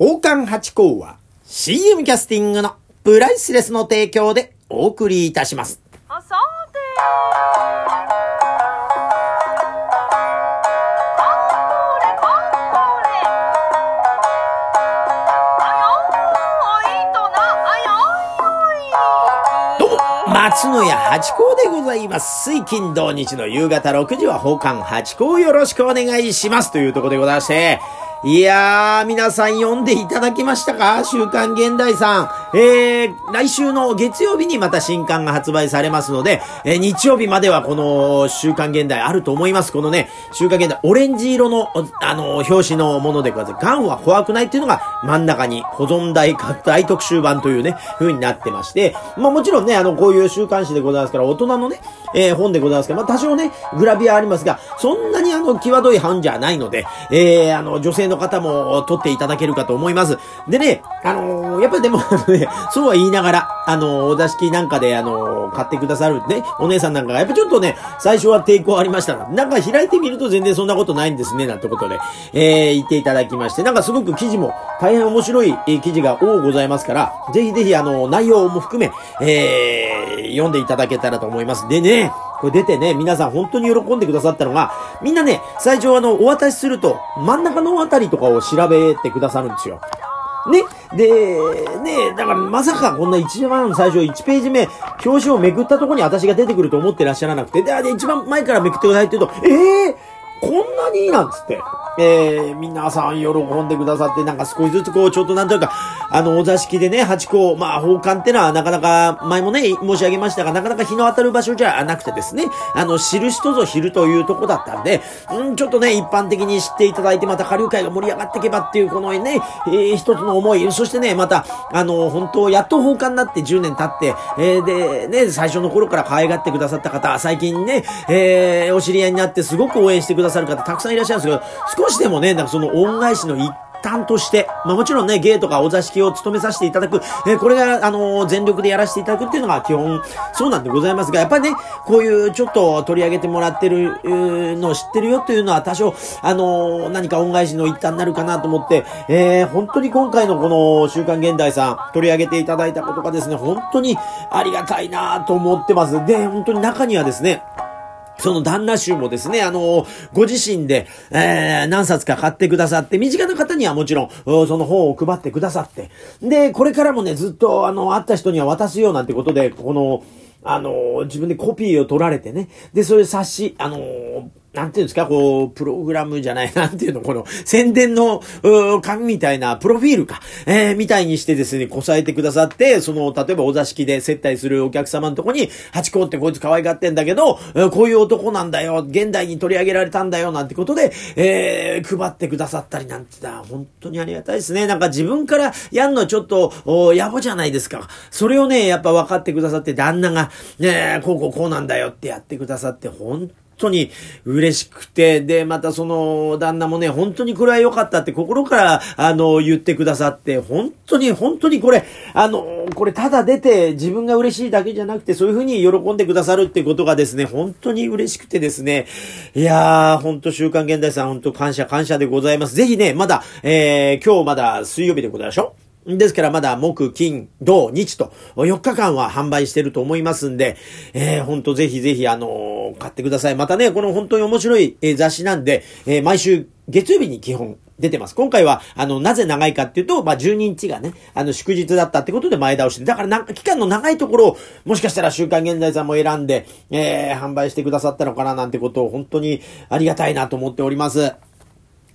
宝冠八甲は CM キャスティングのプライスレスの提供でお送りいたします。あさて松野屋八甲でございます。水金土日の夕方6時は宝冠八甲よろしくお願いします。というところでございまして、いやー、皆さん読んでいただきましたか？週刊現代さん。えー、来週の月曜日にまた新刊が発売されますので、えー日曜日まではこの週刊現代あると思います。このね、週刊現代、オレンジ色の、あの、表紙のものでござい。ガンは怖くないっていうのが真ん中に保存大大特集版というね、風になってまして、まあもちろんね、あの、こういう週刊誌でございますから、大人のね、えー本でございますから、まあ多少ね、グラビアありますが、そんなにあの、際どい版じゃないので、えー、あの、女性の方も撮っていただけるかと思います。でね、あのーやっぱりでも、ね、そうは言いながら、あのお座敷なんかで、あの買ってくださるね、お姉さんなんかが、やっぱちょっとね、最初は抵抗ありましたが、なんか開いてみると全然そんなことないんですね、なんてことで、えー、言っていただきまして、なんかすごく記事も大変面白い、記事が多ございますから、ぜひぜひあの内容も含め、えー、読んでいただけたらと思います。でね、これ出てね、皆さん本当に喜んでくださったのが、みんなね、最初あの、お渡しすると、真ん中のあたりとかを調べてくださるんですよ。ね。で、ね、だからまさかこんな一番最初1ページ目、表紙をめくったとこに私が出てくると思ってらっしゃらなくて、で、で一番前からめくってくださいって言うと、ええー、こんなにいいなんつって。えー、皆さん喜んでくださって、なんか少しずつこう、ちょっとなんというか、あの、お座敷でね、八甲、まあ、宝冠ってのはなかなか、前もね、申し上げましたが、なかなか日の当たる場所じゃなくてですね、あの、知る人ぞ知るというとこだったんで、うん、ちょっとね、一般的に知っていただいて、また下流会が盛り上がっていけばっていう、このね、えー、一つの思い、そしてね、また、あの、本当、やっと宝冠になって10年経って、えー、で、ね、最初の頃から可愛がってくださった方、最近ね、えー、お知り合いになってすごく応援してくださる方、たくさんいらっしゃるんですけど、少しでもね、なんかその恩返しの一端として、まあもちろんね、芸とかお座敷を務めさせていただく、えーこれが、あのー全力でやらせていただくっていうのが基本、そうなんでございますが、やっぱりね、こういうちょっと取り上げてもらってるのを知ってるよっていうのは多少、あのー何か恩返しの一端になるかなと思って、えー本当に今回のこの週刊現代さん取り上げていただいたことがですね、本当にありがたいなと思ってます。で、本当に中にはですね、その旦那衆もですね、あのご自身で、えー、何冊か買ってくださって、身近な方にはもちろん、その本を配ってくださって、で、これからもね、ずっと、あの、会った人には渡すようなんてことで、この、あの自分でコピーを取られてね、で、それ冊子、あのなんていうんですか、こう、プログラムじゃない、なんていうの、この、宣伝の、うー紙みたいな、プロフィールか、えー、みたいにしてですね、こさえてくださって、その、例えばお座敷で接待するお客様のとこに、ハチ公ってこいつ可愛がってんだけど、こういう男なんだよ、現代に取り上げられたんだよ、なんてことで、えー、配ってくださったりなんてだ、本当にありがたいですね。なんか自分からやんのちょっと、お野暮じゃないですか。それをね、やっぱ分かってくださって、旦那が、ね、こうこうこうなんだよってやってくださって、本当当に嬉しくて、で、またその旦那もね、本当にこれは良かったって心から、あの、言ってくださって、本当に、本当にこれ、あの、これただ出て自分が嬉しいだけじゃなくて、そういうふうに喜んでくださるってことがですね、本当に嬉しくてですね、いやー、本当週刊現代さん、本当感謝感謝でございます。ぜひね、まだ、えー、今日まだ水曜日でございましょですからまだ木、金、土、日と4日間は販売してると思いますんで、えー、ほんとぜひぜひあのー買ってください。またね、この本当に面白い、え雑誌なんで、えー毎週月曜日に基本出てます。今回は、あの、なぜ長いかっていうと、まあ、12日がね、あの、祝日だったってことで前倒して、だからなんか、期間の長いところを、もしかしたら週刊現代さんも選んで、えー販売してくださったのかななんてことを本当にありがたいなと思っております。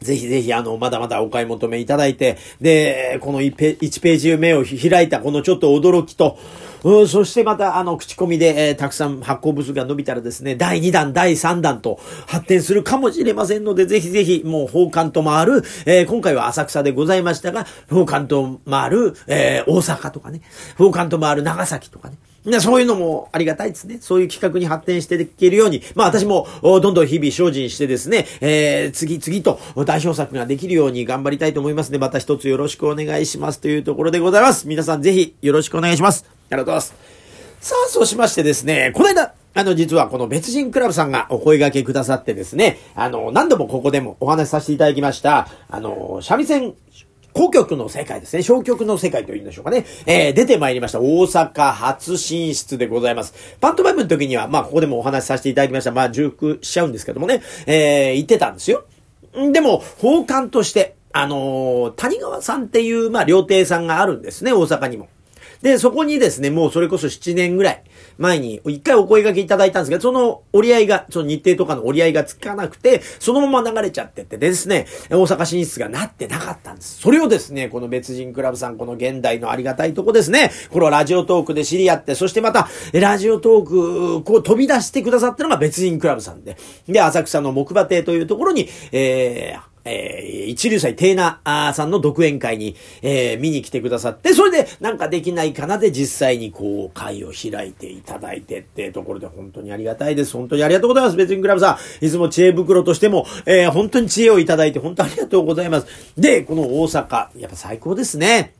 ぜひぜひ、あの、まだまだお買い求めいただいて、で、この1ページ目を開いた、このちょっと驚きと、うんそしてまた、あの、口コミで、えーたくさん発行部数が伸びたらですね、第2弾、第3弾と発展するかもしれませんので、ぜひぜひ、もう、宝冠と回る、えー今回は浅草でございましたが、宝冠と回る、えー大阪とかね、宝冠と回る長崎とかね、そういうのもありがたいですね。そういう企画に発展していけるように、まあ私もどんどん日々精進してですね、えー、次々と代表作ができるように頑張りたいと思いますので、また一つよろしくお願いしますというところでございます。皆さんぜひよろしくお願いします。ありがとうございます。さあ、そうしましてですね、この間、あの、実はこの別人クラブさんがお声掛けくださってですね、あの、何度もここでもお話しさせていただきました、あの、三味線古曲の世界ですね。小曲の世界というんでしょうかね。えー、出てまいりました。大阪初進出でございます。パントマイムの時には、まあ、ここでもお話しさせていただきました。まあ、重複しちゃうんですけどもね。えー、言ってたんですよ。でも、法官として、あのー、谷川さんっていう、まあ、料亭さんがあるんですね、大阪にも。で、そこにですね、もうそれこそ7年ぐらい前に、一回お声掛けいただいたんですけど、その折り合いが、その日程とかの折り合いがつかなくて、そのまま流れちゃっててですね、大阪進出がなってなかったんです。それをですね、この別人クラブさん、この現代のありがたいとこですね、このラジオトークで知り合って、そしてまた、ラジオトーク、こう飛び出してくださったのが別人クラブさんで、で、浅草の木馬亭というところに、えー、えー、一流祭テーナーさんの独演会に、えー、見に来てくださって、それでなんかできないかなで実際にこう、会を開いていただいてってところで本当にありがたいです。本当にありがとうございます。別にクラブさん。いつも知恵袋としても、えー、本当に知恵をいただいて本当ありがとうございます。で、この大阪、やっぱ最高ですね。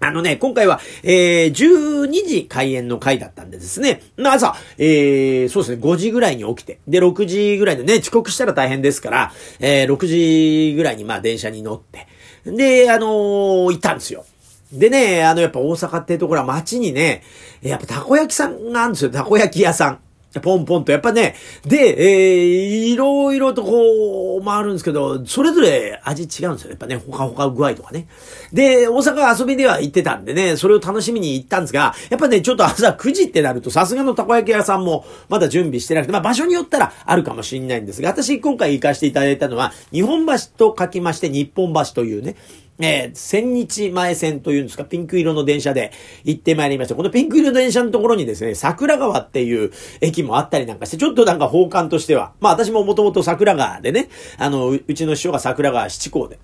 あのね、今回は、えー、12時開演の回だったんでですね、朝、えー、そうですね、5時ぐらいに起きて、で、6時ぐらいでね、遅刻したら大変ですから、えー、6時ぐらいにまあ電車に乗って、で、あのー、行ったんですよ。でね、あの、やっぱ大阪っていうところは街にね、やっぱたこ焼きさんがあるんですよ、たこ焼き屋さん。ポンポンと、やっぱね、で、えー、いろいろとこう、回るんですけど、それぞれ味違うんですよ。やっぱね、ほかほか具合とかね。で、大阪遊びでは行ってたんでね、それを楽しみに行ったんですが、やっぱね、ちょっと朝9時ってなると、さすがのたこ焼き屋さんもまだ準備してなくて、まあ場所によったらあるかもしれないんですが、私今回行かせていただいたのは、日本橋と書きまして、日本橋というね、えー、千日前線というんですか、ピンク色の電車で行ってまいりました。このピンク色の電車のところにですね、桜川っていう駅もあったりなんかして、ちょっとなんか奉還としては、まあ私ももともと桜川でね、あの、うちの師匠が桜川七甲で。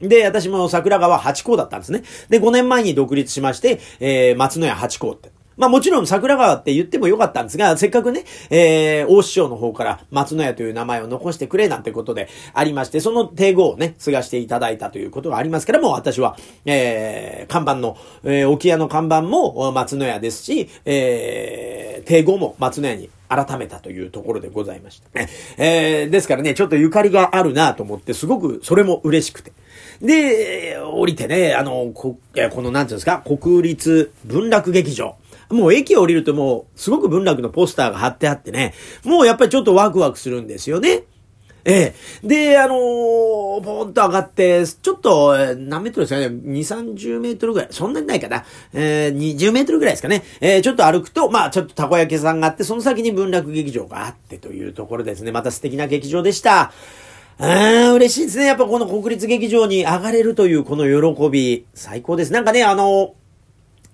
で、私も桜川八甲だったんですね。で、5年前に独立しまして、えー、松野屋八甲って。まあもちろん桜川って言ってもよかったんですが、せっかくね、えー、大師匠の方から松野屋という名前を残してくれなんてことでありまして、その帝語をね、継がしていただいたということがありますから、も私は、えー、看板の、えー、沖屋の看板も松野屋ですし、えー、帝語も松野屋に改めたというところでございました。えー、ですからね、ちょっとゆかりがあるなと思って、すごくそれも嬉しくて。で、降りてね、あの、こ、この、なんていうんですか、国立文楽劇場。もう駅降りるともう、すごく文楽のポスターが貼ってあってね、もうやっぱりちょっとワクワクするんですよね。ええ。で、あのー、ポンと上がって、ちょっと、何メートルですかね ?2、30メートルぐらい。そんなにないかな。えー、20メートルぐらいですかね。えー、ちょっと歩くと、まあ、ちょっとたこ焼きさんがあって、その先に文楽劇場があってというところですね。また素敵な劇場でした。あ嬉しいですね。やっぱこの国立劇場に上がれるというこの喜び、最高です。なんかね、あのー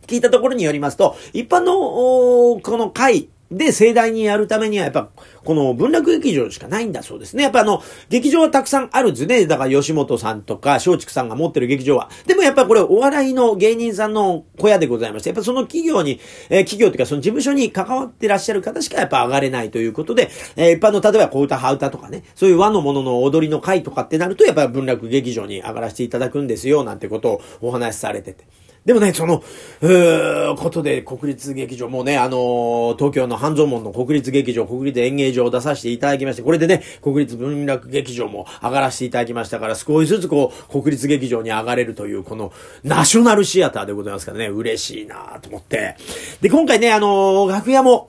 聞いたところによりますと、一般の、この会で盛大にやるためには、やっぱ、この文楽劇場しかないんだそうですね。やっぱあの、劇場はたくさんあるんですね。だから吉本さんとか松竹さんが持ってる劇場は。でもやっぱこれお笑いの芸人さんの小屋でございまして、やっぱその企業に、えー、企業というかその事務所に関わってらっしゃる方しかやっぱ上がれないということで、えー、一般の例えば小歌、ハ歌とかね、そういう和のものの踊りの会とかってなると、やっぱ文楽劇場に上がらせていただくんですよ、なんてことをお話しされてて。でもね、その、うことで国立劇場、もうね、あのー、東京の半蔵門の国立劇場、国立演芸場を出させていただきまして、これでね、国立文楽劇場も上がらせていただきましたから、少しずつこう、国立劇場に上がれるという、この、ナショナルシアターでございますからね、嬉しいなと思って。で、今回ね、あのー、楽屋も、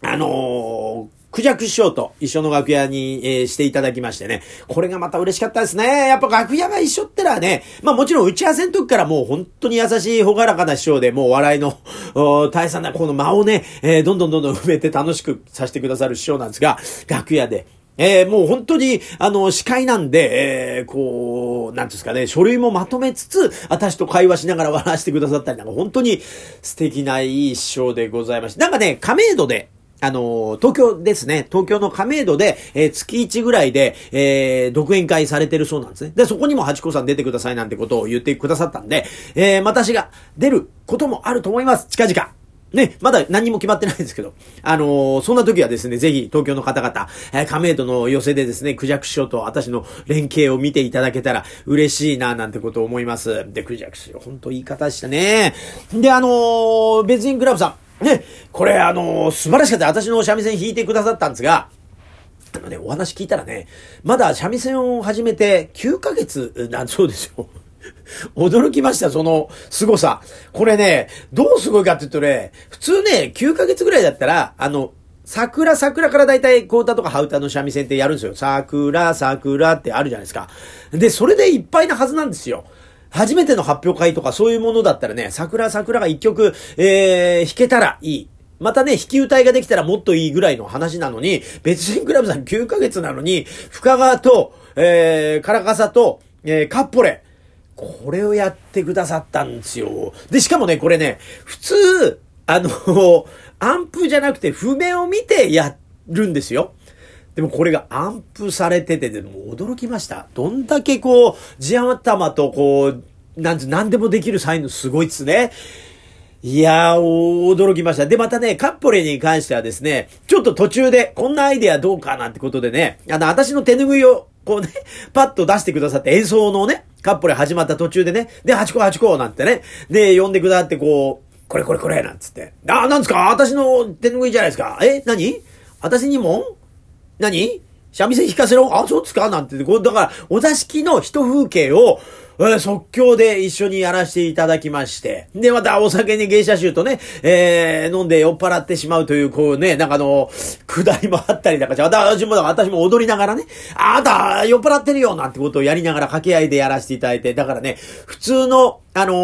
あのークジャク師匠と一緒の楽屋に、えー、していただきましてね。これがまた嬉しかったですね。やっぱ楽屋が一緒ってのはね、まあもちろん打ち合わせの時からもう本当に優しいほがらかな師匠で、もう笑いの、大差なこの間をね、えー、どんどんどんどん埋めて楽しくさせてくださる師匠なんですが、楽屋で、えー、もう本当に、あの、司会なんで、えー、こう、なんですかね、書類もまとめつつ、私と会話しながら笑わせてくださったりなんか、本当に素敵ないい師匠でございました。なんかね、亀戸で、あの、東京ですね。東京の亀戸で、えー、月1ぐらいで、えー、独演会されてるそうなんですね。で、そこにも八子さん出てくださいなんてことを言ってくださったんで、えー、私が出ることもあると思います。近々。ね、まだ何も決まってないですけど、あのー、そんな時はですね、ぜひ東京の方々、えー、亀戸の寄せでですね、クジャク師匠と私の連携を見ていただけたら嬉しいな、なんてことを思います。で、クジャク師匠、ほんといい方でしたね。で、あのー、別人クラブさん、ね、これあのー、素晴らしかった。私の三味線弾いてくださったんですが、あのね、お話聞いたらね、まだ三味線を始めて9ヶ月なんそうですよ。驚きました、その凄さ。これね、どうすごいかって言うとね、普通ね、9ヶ月ぐらいだったら、あの、桜、桜から大体、コータとかハウタの三味線ってやるんですよ。桜、桜ってあるじゃないですか。で、それでいっぱいなはずなんですよ。初めての発表会とかそういうものだったらね、桜、桜が一曲、えー、弾けたらいい。またね、弾き歌いができたらもっといいぐらいの話なのに、別人クラブさん9ヶ月なのに、深川と、えー、カラカサと、えー、カッポレ。これをやってくださったんですよ。で、しかもね、これね、普通、あの、アンプじゃなくて譜面を見てやるんですよ。でもこれがアンプされてて、でも驚きました。どんだけこう、地頭とこう、なんつ、なんでもできる才能すごいっすね。いやー、驚きました。で、またね、カッポレに関してはですね、ちょっと途中で、こんなアイデアどうかなんてことでね、あの、私の手拭いを、こうね、パッと出してくださって演奏のね、カッポレ始まった途中でね、で、8個8個なんてね、で、呼んでくださってこう、これこれこれなんつって。あ、なんですか？私の手拭いじゃないですか？え何？私にも？何？三味線弾かせろ？あ、そうですか？なんて、こう、だから、お座敷の一風景を、え即興で一緒にやらせていただきまして。で、またお酒に芸者衆とね、えー、飲んで酔っ払ってしまうという、こうね、なんかあの、下りもあったりなんかし、私も、私も踊りながらね、あなた酔っ払ってるよなんてことをやりながら掛け合いでやらせていただいて、だからね、普通の、あの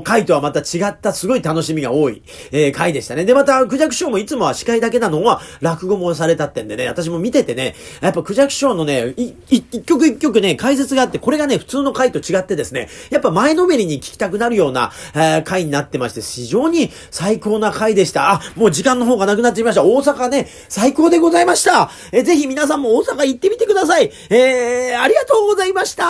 ー、回とはまた違ったすごい楽しみが多い、えー、回でしたね。で、また、クジャクショーもいつもは司会だけなのは、落語もされたってんでね、私も見ててね、やっぱクジャクショーのね、い、一曲一曲ね、解説があって、これがね、普通の回と違ってですね、やっぱ前のめりに聞きたくなるような、えー、回になってまして、非常に最高な回でした。あ、もう時間の方がなくなってきました。大阪ね、最高でございました。えー、ぜひ皆さんも大阪行ってみてください。えー、ありがとうございました。